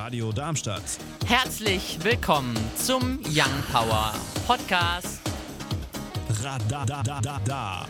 Radio Darmstadt. Herzlich willkommen zum Young Power Podcast. Radadadada.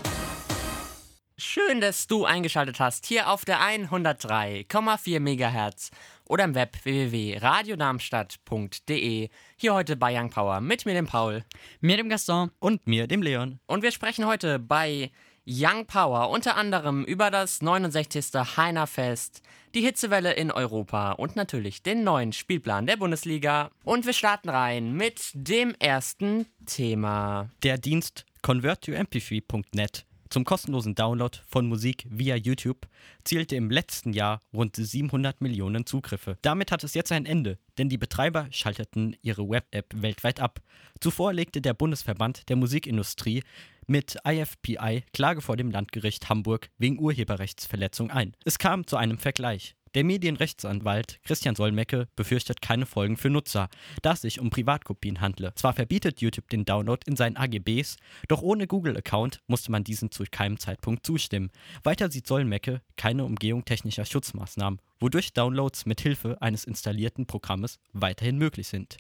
Schön, dass du eingeschaltet hast hier auf der 103,4 MHz oder im Web www.radiodarmstadt.de. Hier heute bei Young Power mit mir, dem Paul. Mir, dem Gaston. Und mir, dem Leon. Und wir sprechen heute bei Young Power unter anderem über das 69. Heiner Fest, die Hitzewelle in Europa und natürlich den neuen Spielplan der Bundesliga. Und wir starten rein mit dem ersten Thema. Der Dienst convert2mp3.net zum kostenlosen Download von Musik via YouTube zielte im letzten Jahr rund 700 Millionen Zugriffe. Damit hat es jetzt ein Ende, denn die Betreiber schalteten ihre Web-App weltweit ab. Zuvor legte der Bundesverband der Musikindustrie mit IFPI Klage vor dem Landgericht Hamburg wegen Urheberrechtsverletzung ein. Es kam zu einem Vergleich. Der Medienrechtsanwalt Christian Solmecke befürchtet keine Folgen für Nutzer, da es sich um Privatkopien handle. Zwar verbietet YouTube den Download in seinen AGBs, doch ohne Google-Account musste man diesen zu keinem Zeitpunkt zustimmen. Weiter sieht Solmecke keine Umgehung technischer Schutzmaßnahmen, wodurch Downloads mit Hilfe eines installierten Programmes weiterhin möglich sind.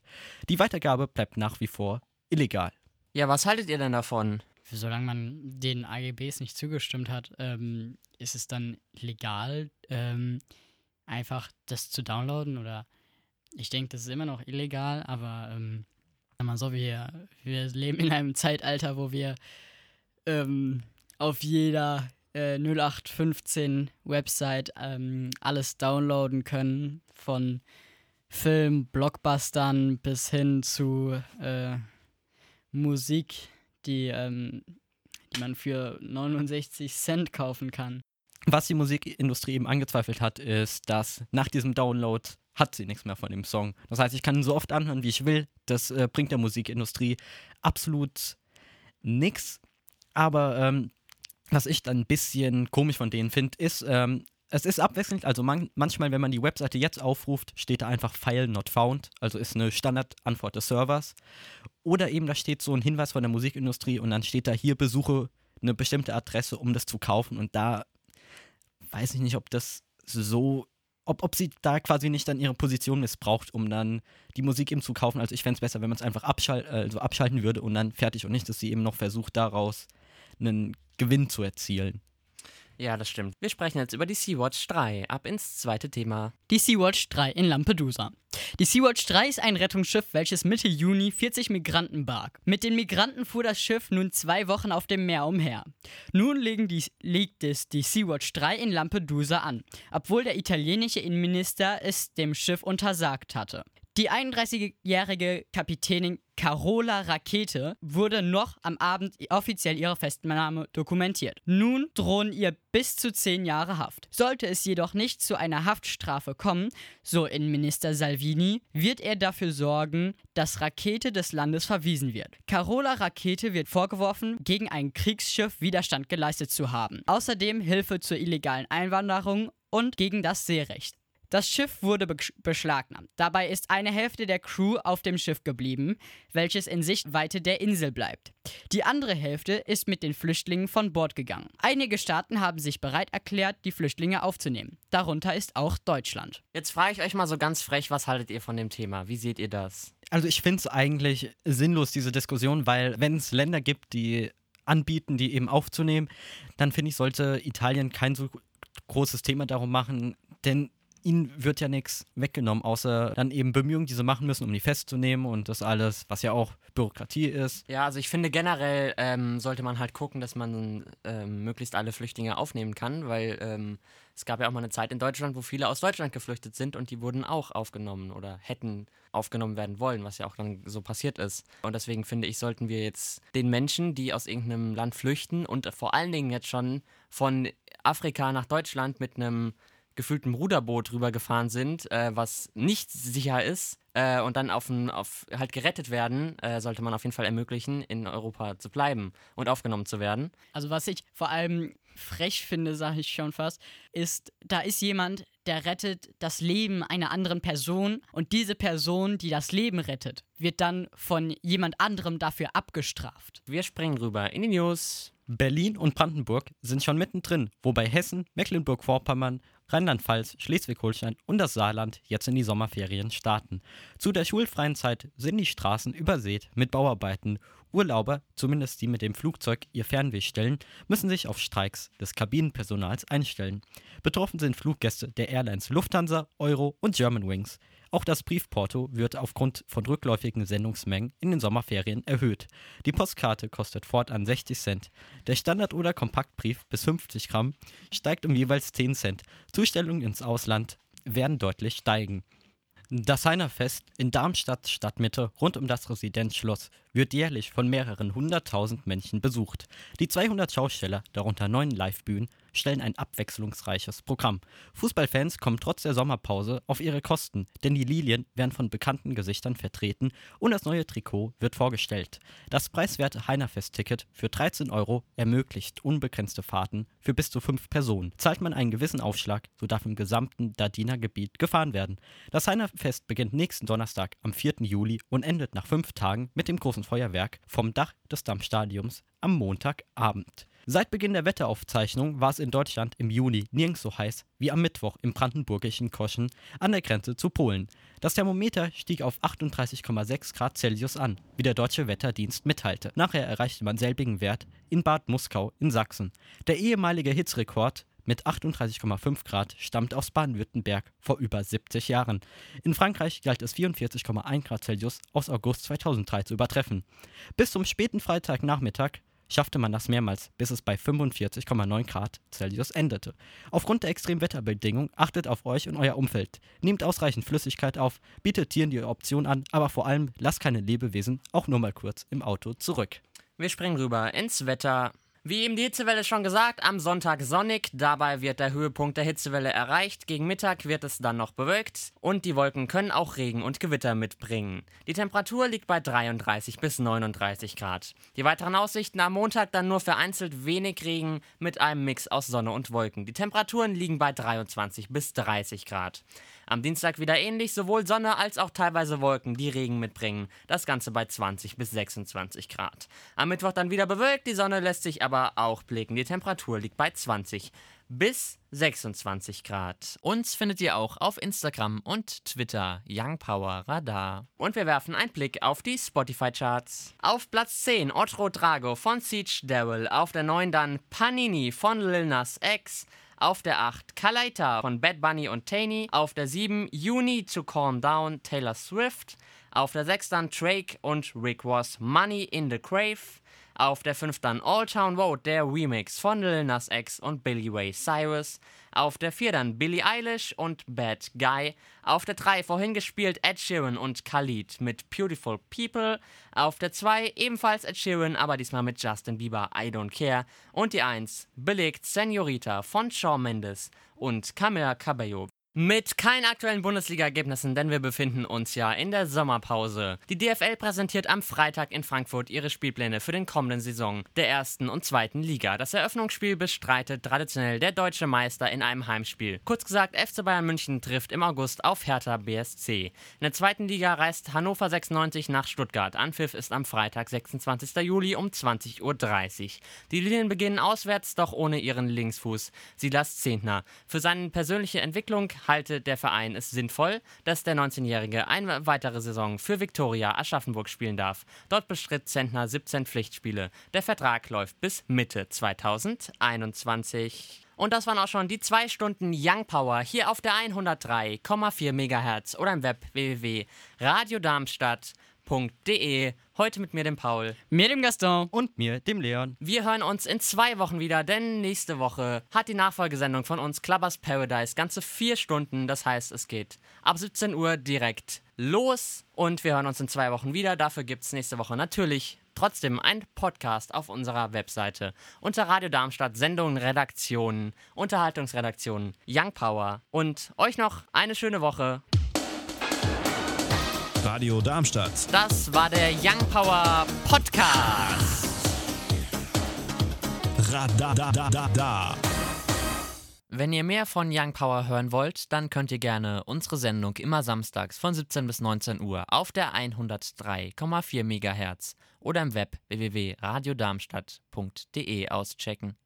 Die Weitergabe bleibt nach wie vor illegal. Ja, was haltet ihr denn davon? Solange man den AGBs nicht zugestimmt hat, ähm, ist es dann legal, ähm, einfach das zu downloaden oder ich denke, das ist immer noch illegal, aber ähm, mal so, wir, wir leben in einem Zeitalter, wo wir ähm, auf jeder äh, 0815 Website ähm, alles downloaden können, von Film, Blockbustern bis hin zu äh, Musik, die, ähm, die man für 69 Cent kaufen kann. Was die Musikindustrie eben angezweifelt hat, ist, dass nach diesem Download hat sie nichts mehr von dem Song. Das heißt, ich kann ihn so oft anhören, wie ich will. Das äh, bringt der Musikindustrie absolut nichts. Aber ähm, was ich dann ein bisschen komisch von denen finde, ist, ähm, es ist abwechselnd. Also man, manchmal, wenn man die Webseite jetzt aufruft, steht da einfach File not found. Also ist eine Standardantwort des Servers. Oder eben da steht so ein Hinweis von der Musikindustrie und dann steht da hier besuche eine bestimmte Adresse, um das zu kaufen. Und da weiß ich nicht, ob das so, ob, ob sie da quasi nicht dann ihre Position missbraucht, um dann die Musik eben zu kaufen. Also ich fände es besser, wenn man es einfach abschal also abschalten würde und dann fertig und nicht, dass sie eben noch versucht, daraus einen Gewinn zu erzielen. Ja, das stimmt. Wir sprechen jetzt über die Sea-Watch 3. Ab ins zweite Thema. Die Sea-Watch 3 in Lampedusa. Die Sea-Watch 3 ist ein Rettungsschiff, welches Mitte Juni 40 Migranten barg. Mit den Migranten fuhr das Schiff nun zwei Wochen auf dem Meer umher. Nun die, legt es die Sea-Watch 3 in Lampedusa an, obwohl der italienische Innenminister es dem Schiff untersagt hatte. Die 31-jährige Kapitänin Carola Rakete wurde noch am Abend offiziell ihre Festnahme dokumentiert. Nun drohen ihr bis zu zehn Jahre Haft. Sollte es jedoch nicht zu einer Haftstrafe kommen, so Innenminister Salvini, wird er dafür sorgen, dass Rakete des Landes verwiesen wird. Carola Rakete wird vorgeworfen, gegen ein Kriegsschiff Widerstand geleistet zu haben. Außerdem Hilfe zur illegalen Einwanderung und gegen das Seerecht. Das Schiff wurde beschlagnahmt. Dabei ist eine Hälfte der Crew auf dem Schiff geblieben, welches in Sichtweite der Insel bleibt. Die andere Hälfte ist mit den Flüchtlingen von Bord gegangen. Einige Staaten haben sich bereit erklärt, die Flüchtlinge aufzunehmen. Darunter ist auch Deutschland. Jetzt frage ich euch mal so ganz frech, was haltet ihr von dem Thema? Wie seht ihr das? Also ich finde es eigentlich sinnlos, diese Diskussion, weil wenn es Länder gibt, die anbieten, die eben aufzunehmen, dann finde ich, sollte Italien kein so großes Thema darum machen, denn ihnen wird ja nichts weggenommen, außer dann eben Bemühungen, die sie machen müssen, um die festzunehmen und das alles, was ja auch Bürokratie ist. Ja, also ich finde generell ähm, sollte man halt gucken, dass man ähm, möglichst alle Flüchtlinge aufnehmen kann, weil ähm, es gab ja auch mal eine Zeit in Deutschland, wo viele aus Deutschland geflüchtet sind und die wurden auch aufgenommen oder hätten aufgenommen werden wollen, was ja auch dann so passiert ist. Und deswegen finde ich, sollten wir jetzt den Menschen, die aus irgendeinem Land flüchten und vor allen Dingen jetzt schon von Afrika nach Deutschland mit einem gefühlten Ruderboot rübergefahren sind, äh, was nicht sicher ist äh, und dann auf, ein, auf halt gerettet werden, äh, sollte man auf jeden Fall ermöglichen, in Europa zu bleiben und aufgenommen zu werden. Also was ich vor allem frech finde, sage ich schon fast, ist, da ist jemand, der rettet das Leben einer anderen Person und diese Person, die das Leben rettet, wird dann von jemand anderem dafür abgestraft. Wir springen rüber in die News. Berlin und Brandenburg sind schon mittendrin, wobei Hessen, Mecklenburg-Vorpommern Rheinland-Pfalz, Schleswig-Holstein und das Saarland jetzt in die Sommerferien starten. Zu der schulfreien Zeit sind die Straßen übersät mit Bauarbeiten. Urlauber, zumindest die mit dem Flugzeug ihr Fernweh stellen, müssen sich auf Streiks des Kabinenpersonals einstellen. Betroffen sind Fluggäste der Airlines Lufthansa, Euro und Germanwings. Auch das Briefporto wird aufgrund von rückläufigen Sendungsmengen in den Sommerferien erhöht. Die Postkarte kostet fortan 60 Cent. Der Standard- oder Kompaktbrief bis 50 Gramm steigt um jeweils 10 Cent. Zustellungen ins Ausland werden deutlich steigen. Das Heinerfest in Darmstadt Stadtmitte rund um das Residenzschloss wird jährlich von mehreren hunderttausend Menschen besucht. Die 200 Schausteller, darunter neun Livebühnen, stellen ein abwechslungsreiches Programm. Fußballfans kommen trotz der Sommerpause auf ihre Kosten, denn die Lilien werden von bekannten Gesichtern vertreten und das neue Trikot wird vorgestellt. Das preiswerte Heinerfest-Ticket für 13 Euro ermöglicht unbegrenzte Fahrten für bis zu fünf Personen. Zahlt man einen gewissen Aufschlag, so darf im gesamten Dardiner Gebiet gefahren werden. Das Heinerfest beginnt nächsten Donnerstag am 4. Juli und endet nach fünf Tagen mit dem großen Feuerwerk vom Dach des Dammstadions am Montagabend. Seit Beginn der Wetteraufzeichnung war es in Deutschland im Juni nirgends so heiß wie am Mittwoch im brandenburgischen Koschen an der Grenze zu Polen. Das Thermometer stieg auf 38,6 Grad Celsius an, wie der deutsche Wetterdienst mitteilte. Nachher erreichte man selbigen Wert in Bad Muskau in Sachsen. Der ehemalige Hitzrekord mit 38,5 Grad stammt aus Baden-Württemberg vor über 70 Jahren. In Frankreich galt es 44,1 Grad Celsius aus August 2003 zu übertreffen. Bis zum späten Freitagnachmittag schaffte man das mehrmals, bis es bei 45,9 Grad Celsius endete. Aufgrund der extremen Wetterbedingungen achtet auf euch und euer Umfeld. Nehmt ausreichend Flüssigkeit auf, bietet Tieren die Option an, aber vor allem lasst keine Lebewesen auch nur mal kurz im Auto zurück. Wir springen rüber ins Wetter. Wie eben die Hitzewelle schon gesagt, am Sonntag sonnig, dabei wird der Höhepunkt der Hitzewelle erreicht, gegen Mittag wird es dann noch bewölkt und die Wolken können auch Regen und Gewitter mitbringen. Die Temperatur liegt bei 33 bis 39 Grad. Die weiteren Aussichten am Montag dann nur vereinzelt wenig Regen mit einem Mix aus Sonne und Wolken. Die Temperaturen liegen bei 23 bis 30 Grad. Am Dienstag wieder ähnlich, sowohl Sonne als auch teilweise Wolken, die Regen mitbringen. Das Ganze bei 20 bis 26 Grad. Am Mittwoch dann wieder bewölkt, die Sonne lässt sich aber auch blicken. Die Temperatur liegt bei 20 bis 26 Grad. Uns findet ihr auch auf Instagram und Twitter Young Power Radar. Und wir werfen einen Blick auf die Spotify-Charts. Auf Platz 10 Otro Drago von Siege Daryl. Auf der 9 dann Panini von Lil Nas X. Auf der 8 Kalaita von Bad Bunny und Taney. Auf der 7 You Need to Calm Down Taylor Swift. Auf der 6 dann Drake und Rick Ross Money in the Crave. Auf der 5 dann All Town Road, der Remix von Lil Nas X und Billy Ray Cyrus. Auf der 4 dann Billie Eilish und Bad Guy. Auf der 3 vorhin gespielt Ed Sheeran und Khalid mit Beautiful People. Auf der 2 ebenfalls Ed Sheeran, aber diesmal mit Justin Bieber I Don't Care. Und die 1 belegt Senorita von Shawn Mendes und Camila Cabello. Mit keinen aktuellen Bundesliga-Ergebnissen, denn wir befinden uns ja in der Sommerpause. Die DFL präsentiert am Freitag in Frankfurt ihre Spielpläne für den kommenden Saison der ersten und zweiten Liga. Das Eröffnungsspiel bestreitet traditionell der deutsche Meister in einem Heimspiel. Kurz gesagt, FC Bayern München trifft im August auf Hertha BSC. In der zweiten Liga reist Hannover 96 nach Stuttgart. Anpfiff ist am Freitag, 26. Juli um 20.30 Uhr. Die Linien beginnen auswärts, doch ohne ihren Linksfuß. Silas Zehntner. Für seine persönliche Entwicklung halte der Verein es sinnvoll, dass der 19-Jährige eine weitere Saison für Viktoria Aschaffenburg spielen darf. Dort bestritt Zentner 17 Pflichtspiele. Der Vertrag läuft bis Mitte 2021. Und das waren auch schon die zwei Stunden Young Power hier auf der 103,4 MHz oder im Web www.radiodarmstadt.de. Heute mit mir, dem Paul. Mir, dem Gaston. Und mir, dem Leon. Wir hören uns in zwei Wochen wieder, denn nächste Woche hat die Nachfolgesendung von uns Clubbers Paradise ganze vier Stunden. Das heißt, es geht ab 17 Uhr direkt los und wir hören uns in zwei Wochen wieder. Dafür gibt es nächste Woche natürlich trotzdem ein Podcast auf unserer Webseite unter Radio Darmstadt, Sendungen, Redaktionen, Unterhaltungsredaktionen, Young Power und euch noch eine schöne Woche. Radio Darmstadt. Das war der Young Power Podcast. Radadadada. Wenn ihr mehr von Young Power hören wollt, dann könnt ihr gerne unsere Sendung immer samstags von 17 bis 19 Uhr auf der 103,4 MHz oder im Web www.radiodarmstadt.de auschecken.